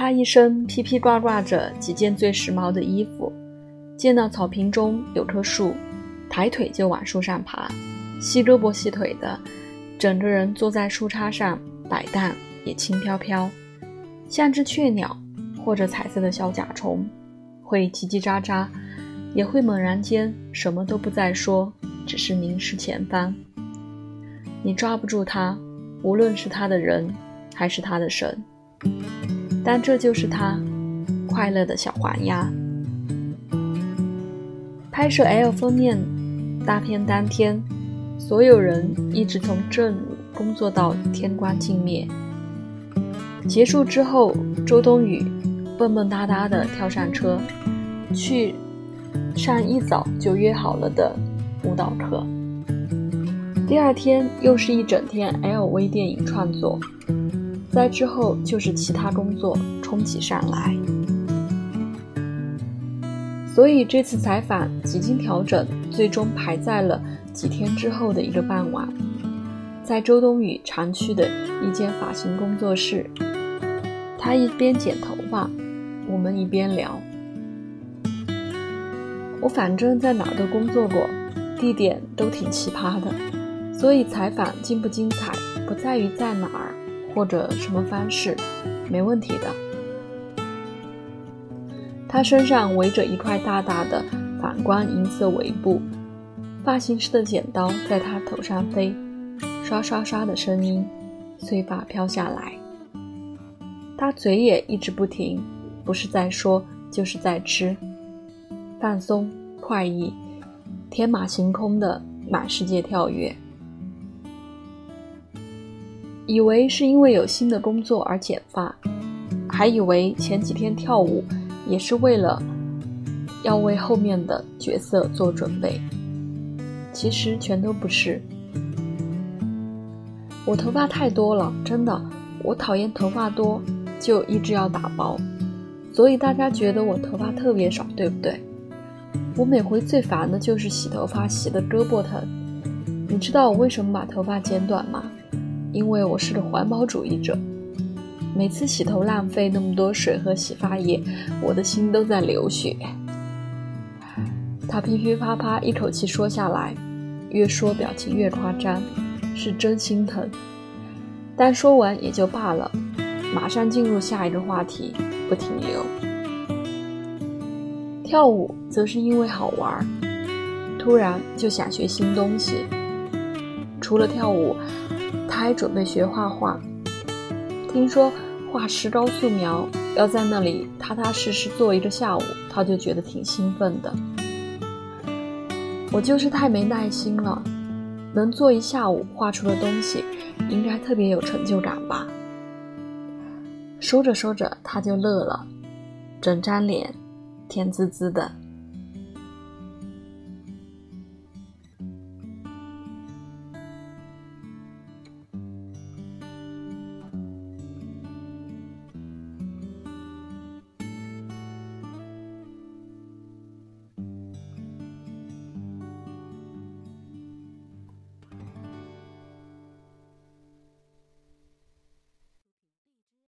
他一身披披挂挂着几件最时髦的衣服，见到草坪中有棵树，抬腿就往树上爬，细胳膊细腿的，整个人坐在树杈上摆荡，也轻飘飘，像只雀鸟或者彩色的小甲虫，会叽叽喳喳，也会猛然间什么都不再说，只是凝视前方。你抓不住他，无论是他的人，还是他的神。但这就是他快乐的小黄鸭。拍摄 L 封面大片当天，所有人一直从正午工作到天光尽灭。结束之后，周冬雨蹦蹦哒哒地跳上车，去上一早就约好了的舞蹈课。第二天又是一整天 LV 电影创作。在之后就是其他工作冲起上来，所以这次采访几经调整，最终排在了几天之后的一个傍晚，在周冬雨常去的一间发型工作室。他一边剪头发，我们一边聊。我反正在哪儿都工作过，地点都挺奇葩的，所以采访精不精彩，不在于在哪儿。或者什么方式，没问题的。他身上围着一块大大的反光银色围布，发型师的剪刀在他头上飞，刷刷刷的声音，碎发飘下来。他嘴也一直不停，不是在说，就是在吃，放松、快意、天马行空的满世界跳跃。以为是因为有新的工作而剪发，还以为前几天跳舞也是为了要为后面的角色做准备，其实全都不是。我头发太多了，真的，我讨厌头发多，就一直要打包，所以大家觉得我头发特别少，对不对？我每回最烦的就是洗头发洗的胳膊疼，你知道我为什么把头发剪短吗？因为我是个环保主义者，每次洗头浪费那么多水和洗发液，我的心都在流血。他噼噼啪啪一口气说下来，越说表情越夸张，是真心疼。但说完也就罢了，马上进入下一个话题，不停留。跳舞则是因为好玩，突然就想学新东西。除了跳舞。他还准备学画画，听说画石膏素描要在那里踏踏实实做一个下午，他就觉得挺兴奋的。我就是太没耐心了，能做一下午画出的东西，应该特别有成就感吧？说着说着，他就乐了，整张脸甜滋滋的。